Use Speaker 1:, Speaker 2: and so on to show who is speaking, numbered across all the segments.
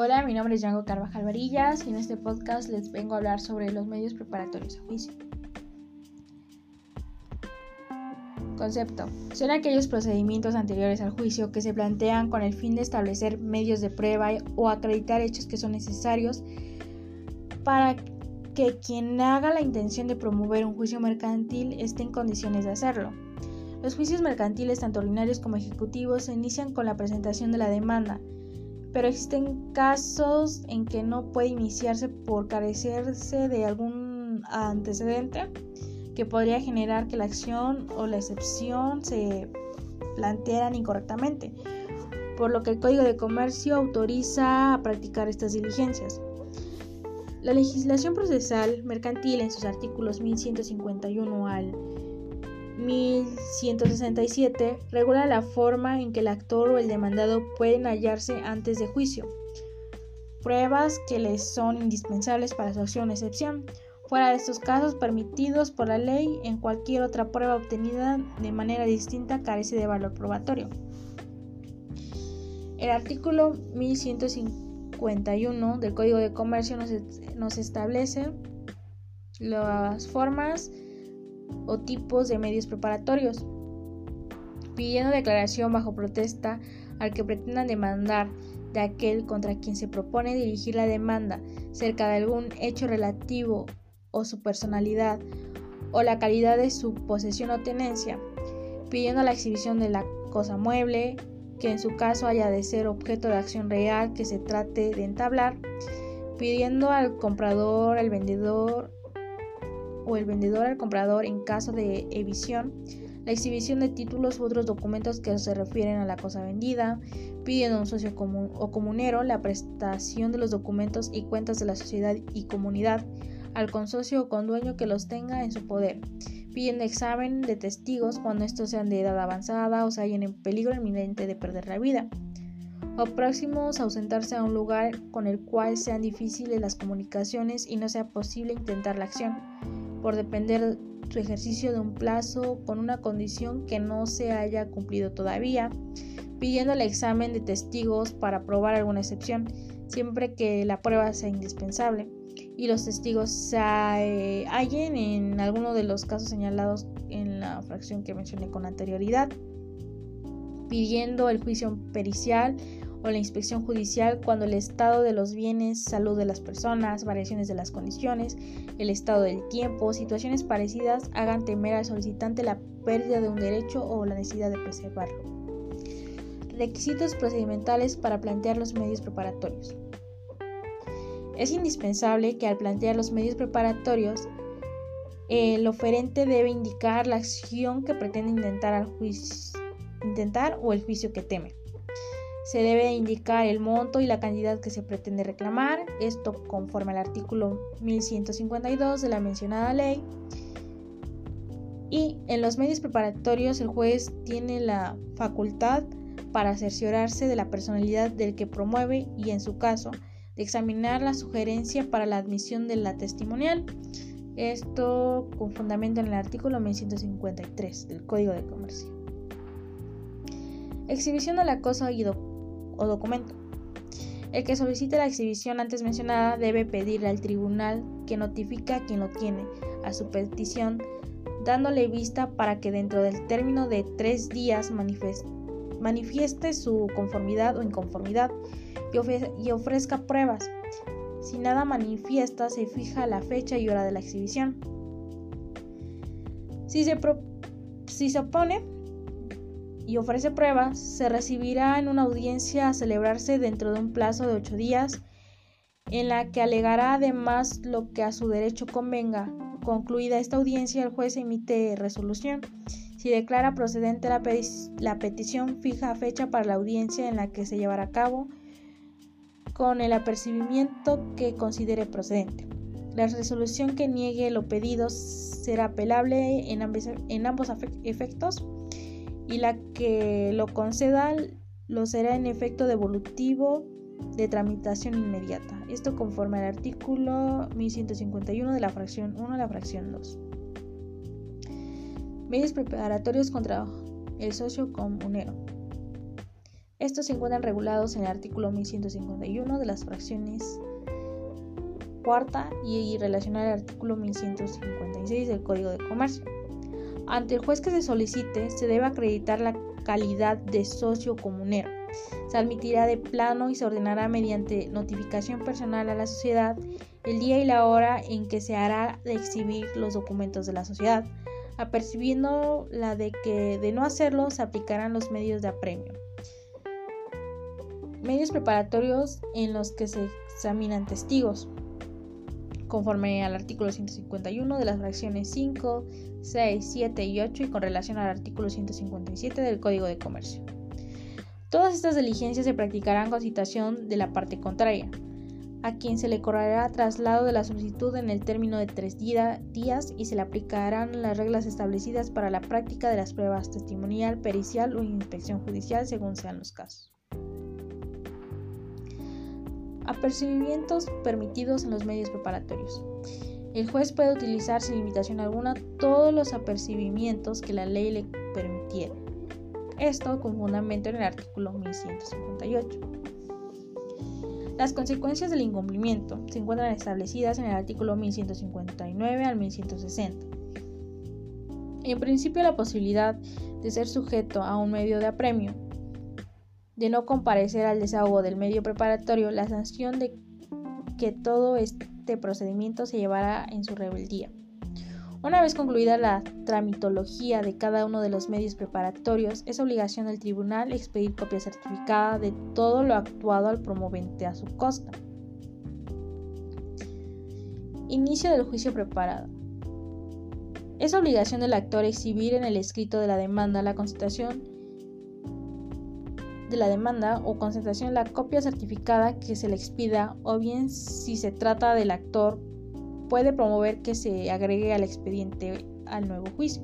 Speaker 1: Hola, mi nombre es Django Carvajal Varillas y en este podcast les vengo a hablar sobre los medios preparatorios a juicio. Concepto. Son aquellos procedimientos anteriores al juicio que se plantean con el fin de establecer medios de prueba o acreditar hechos que son necesarios para que quien haga la intención de promover un juicio mercantil esté en condiciones de hacerlo. Los juicios mercantiles, tanto ordinarios como ejecutivos, se inician con la presentación de la demanda, pero existen casos en que no puede iniciarse por carecerse de algún antecedente que podría generar que la acción o la excepción se plantearan incorrectamente, por lo que el Código de Comercio autoriza a practicar estas diligencias. La legislación procesal mercantil en sus artículos 1151 al 1167 regula la forma en que el actor o el demandado pueden hallarse antes de juicio, pruebas que les son indispensables para su acción o excepción, fuera de estos casos permitidos por la ley, en cualquier otra prueba obtenida de manera distinta carece de valor probatorio. El artículo 1151 del Código de Comercio nos, nos establece las formas o tipos de medios preparatorios, pidiendo declaración bajo protesta al que pretendan demandar de aquel contra quien se propone dirigir la demanda cerca de algún hecho relativo o su personalidad o la calidad de su posesión o tenencia, pidiendo la exhibición de la cosa mueble, que en su caso haya de ser objeto de acción real que se trate de entablar, pidiendo al comprador, al vendedor o el vendedor al comprador en caso de evisión, la exhibición de títulos u otros documentos que se refieren a la cosa vendida, pidiendo a un socio común o comunero la prestación de los documentos y cuentas de la sociedad y comunidad al consorcio o condueño que los tenga en su poder, pidiendo examen de testigos cuando estos sean de edad avanzada o se hallen en peligro inminente de perder la vida, o próximos a ausentarse a un lugar con el cual sean difíciles las comunicaciones y no sea posible intentar la acción por depender su ejercicio de un plazo con una condición que no se haya cumplido todavía, pidiendo el examen de testigos para probar alguna excepción, siempre que la prueba sea indispensable. Y los testigos se eh, hallen en alguno de los casos señalados en la fracción que mencioné con anterioridad, pidiendo el juicio pericial o la inspección judicial cuando el estado de los bienes, salud de las personas, variaciones de las condiciones, el estado del tiempo, situaciones parecidas hagan temer al solicitante la pérdida de un derecho o la necesidad de preservarlo. Requisitos procedimentales para plantear los medios preparatorios. Es indispensable que al plantear los medios preparatorios, el oferente debe indicar la acción que pretende intentar, al intentar o el juicio que teme. Se debe indicar el monto y la cantidad que se pretende reclamar, esto conforme al artículo 1152 de la mencionada ley. Y en los medios preparatorios el juez tiene la facultad para cerciorarse de la personalidad del que promueve y en su caso de examinar la sugerencia para la admisión de la testimonial. Esto con fundamento en el artículo 1153 del Código de Comercio. Exhibición de la cosa documento. El que solicite la exhibición antes mencionada debe pedirle al tribunal que notifique a quien lo tiene a su petición, dándole vista para que dentro del término de tres días manifieste su conformidad o inconformidad y, ofrezca pruebas. Si nada manifiesta, se fija la fecha y hora de la exhibición. Si se, si se opone, y ofrece pruebas, se recibirá en una audiencia a celebrarse dentro de un plazo de ocho días, en la que alegará además lo que a su derecho convenga. Concluida esta audiencia, el juez emite resolución. Si declara procedente la, petición, fija fecha para la audiencia en la que se llevará a cabo con el apercibimiento que considere procedente. La resolución que niegue lo pedido será apelable en ambos efectos y la que lo conceda lo será en efecto devolutivo de tramitación inmediata. Esto conforme al artículo 1151 de la fracción 1 a la fracción 2. Medios preparatorios contra el socio comunero. Estos se encuentran regulados en el artículo 1151 de las fracciones cuarta y relacionado al artículo 1156 del Código de Comercio. Ante el juez que se solicite, se debe acreditar la calidad de socio comunero. Se admitirá de plano y se ordenará mediante notificación personal a la sociedad el día y la hora en que se hará de exhibir los documentos de la sociedad, apercibiendo la de que de no hacerlo se aplicarán los medios de apremio. Medios preparatorios en los que se examinan testigos conforme al artículo 151 de las fracciones 5, 6, 7 y 8 y con relación al artículo 157 del Código de Comercio. Todas estas diligencias se practicarán con citación de la parte contraria, a quien se le correrá traslado de la solicitud en el término de tres días y se le aplicarán las reglas establecidas para la práctica de las pruebas testimonial, pericial o inspección judicial según sean los casos. Apercibimientos permitidos en los medios preparatorios. El juez puede utilizar sin limitación alguna todos los apercibimientos que la ley le permitiera. Esto con fundamento en el artículo 1158. Las consecuencias del incumplimiento se encuentran establecidas en el artículo 1159 al 1160. En principio, la posibilidad de ser sujeto a un medio de apremio de no comparecer al desahogo del medio preparatorio la sanción de que todo este procedimiento se llevará en su rebeldía. Una vez concluida la tramitología de cada uno de los medios preparatorios, es obligación del tribunal expedir copia certificada de todo lo actuado al promovente a su costa. Inicio del juicio preparado. Es obligación del actor exhibir en el escrito de la demanda la constatación de la demanda o concentración la copia certificada que se le expida o bien si se trata del actor puede promover que se agregue al expediente al nuevo juicio.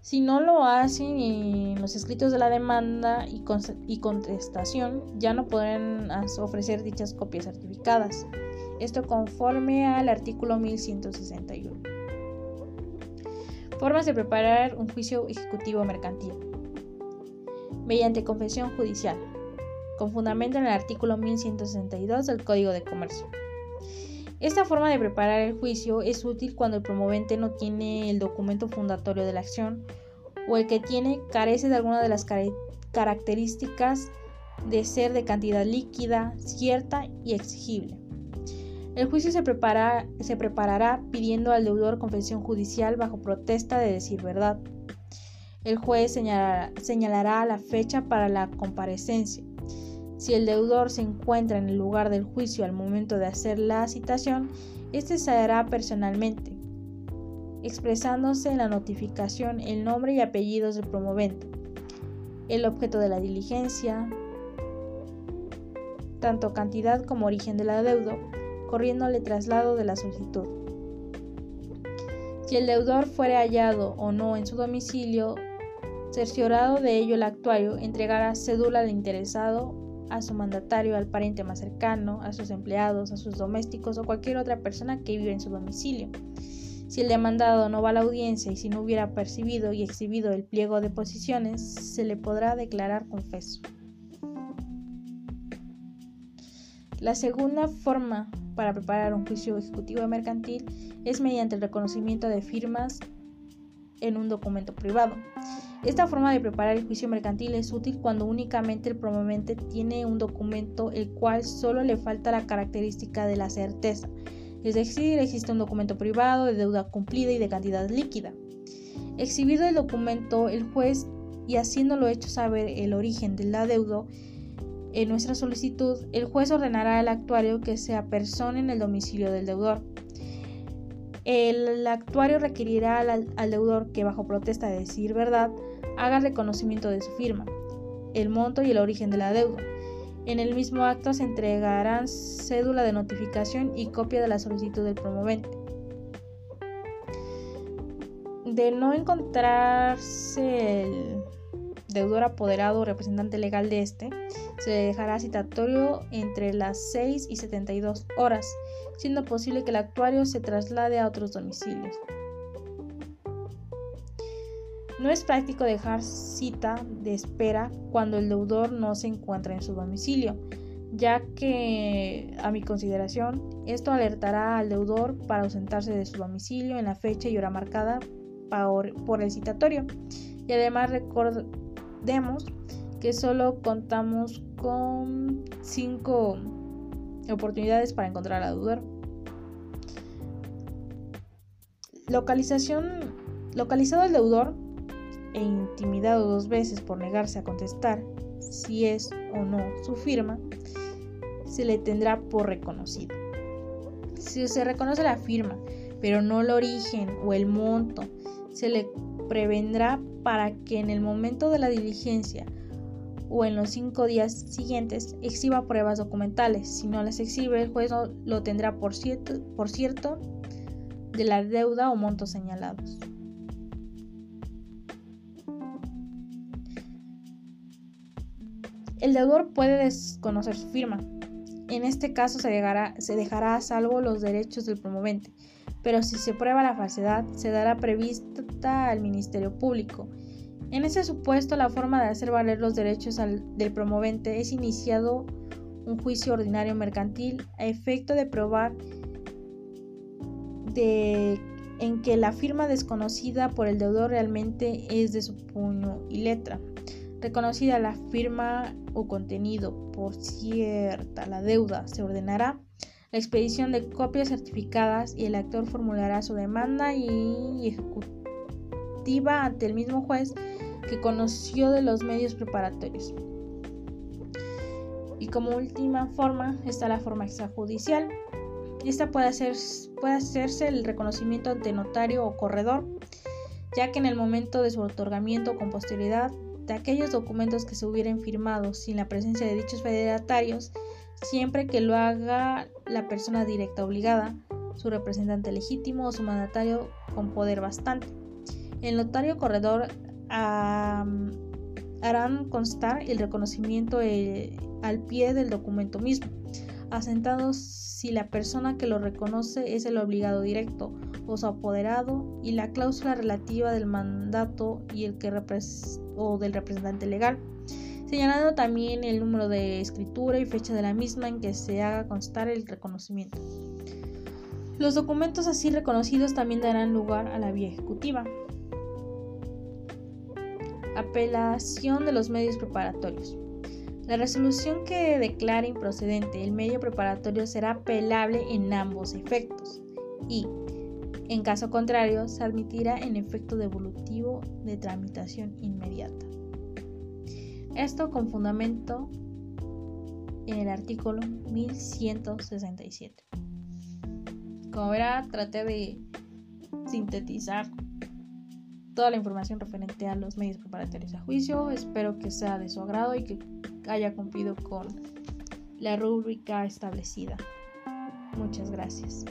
Speaker 1: Si no lo hacen en los escritos de la demanda y, y contestación, ya no podrán ofrecer dichas copias certificadas. Esto conforme al artículo 1161. Formas de preparar un juicio ejecutivo mercantil mediante confesión judicial, con fundamento en el artículo 1162 del Código de Comercio. Esta forma de preparar el juicio es útil cuando el promovente no tiene el documento fundatorio de la acción o el que tiene carece de alguna de las características de ser de cantidad líquida, cierta y exigible. El juicio se, se preparará pidiendo al deudor confesión judicial bajo protesta de decir verdad, el juez señalará, la fecha para la comparecencia. Si el deudor se encuentra en el lugar del juicio al momento de hacer la citación, este se hará personalmente, expresándose en la notificación el nombre y apellidos del promovente, el objeto de la diligencia, tanto cantidad como origen de la deuda, corriéndole traslado de la solicitud. Si el deudor fuere hallado o no en su domicilio, Cerciorado de ello, el actuario entregará cédula al interesado, a su mandatario, al pariente más cercano, a sus empleados, a sus domésticos o cualquier otra persona que vive en su domicilio. Si el demandado no va a la audiencia y si no hubiera percibido y exhibido el pliego de posiciones, se le podrá declarar confeso. La segunda forma para preparar un juicio ejecutivo mercantil es mediante el reconocimiento de firmas en un documento privado. Esta forma de preparar el juicio mercantil es útil cuando únicamente el promovente tiene un documento el cual solo le falta la característica de la certeza, es decir, existe un documento privado de deuda cumplida y de cantidad líquida. Exhibido el documento, el juez, y haciéndolo hecho saber el origen del adeudo en nuestra solicitud, el juez ordenará al actuario que se apersone en el domicilio del deudor. El actuario requerirá al, deudor que bajo protesta de decir verdad haga reconocimiento de su firma, el monto y el origen de la deuda. En el mismo acto se entregarán cédula de notificación y copia de la solicitud del promovente. De no encontrarse el deudor apoderado o representante legal de este, se dejará citatorio entre las 6 y 72 horas siendo posible que el actuario se traslade a otros domicilios. No es práctico dejar cita de espera cuando el deudor no se encuentra en su domicilio, ya que, a mi consideración, esto alertará al deudor para ausentarse de su domicilio en la fecha y hora marcada por el citatorio. Y además recordemos que solo contamos con 5 oportunidades para encontrar al deudor. Localización. Localizado el deudor e intimidado dos veces por negarse a contestar si es o no su firma, se le tendrá por reconocido. Si se reconoce la firma, pero no el origen o el monto, se le prevendrá para que en el momento de la diligencia o en los cinco días siguientes exhiba pruebas documentales. Si no las exhibe, el juez lo tendrá por cierto, por cierto de la deuda o montos señalados. El deudor puede desconocer su firma. En este caso se, dejará a salvo los derechos del promovente, pero si se prueba la falsedad, se dará prevista al Ministerio Público. En ese supuesto, la forma de hacer valer los derechos del promovente es iniciado un juicio ordinario mercantil a efecto de probar de, en que la firma desconocida por el deudor realmente es de su puño y letra. Reconocida la firma o contenido por cierta la deuda, se ordenará la expedición de copias certificadas y el actor formulará su demanda y ejecutiva ante el mismo juez que conoció de los medios preparatorios. Y como última forma está la forma extrajudicial. Esta puede, puede hacerse el reconocimiento ante notario o corredor, ya que en el momento de su otorgamiento con posterioridad de aquellos documentos que se hubieran firmado sin la presencia de dichos fedatarios, siempre que lo haga la persona directa obligada, su representante legítimo o su mandatario con poder bastante. El notario corredor harán constar el reconocimiento eh, al pie del documento mismo, asentado si la persona que lo reconoce es el obligado directo o su apoderado y la cláusula relativa del mandato y el que o del representante legal, señalando también el número de escritura y fecha de la misma en que se haga constar el reconocimiento. Los documentos así reconocidos también darán lugar a la vía ejecutiva. Apelación de los medios preparatorios. La resolución que declare improcedente el medio preparatorio será apelable en ambos efectos y, en caso contrario, se admitirá en efecto devolutivo de tramitación inmediata. Esto con fundamento en el artículo 1167. Como verá, traté de sintetizar toda la información referente a los medios preparatorios a juicio. Espero que sea de su agrado y que haya cumplido con la rúbrica establecida. Muchas gracias.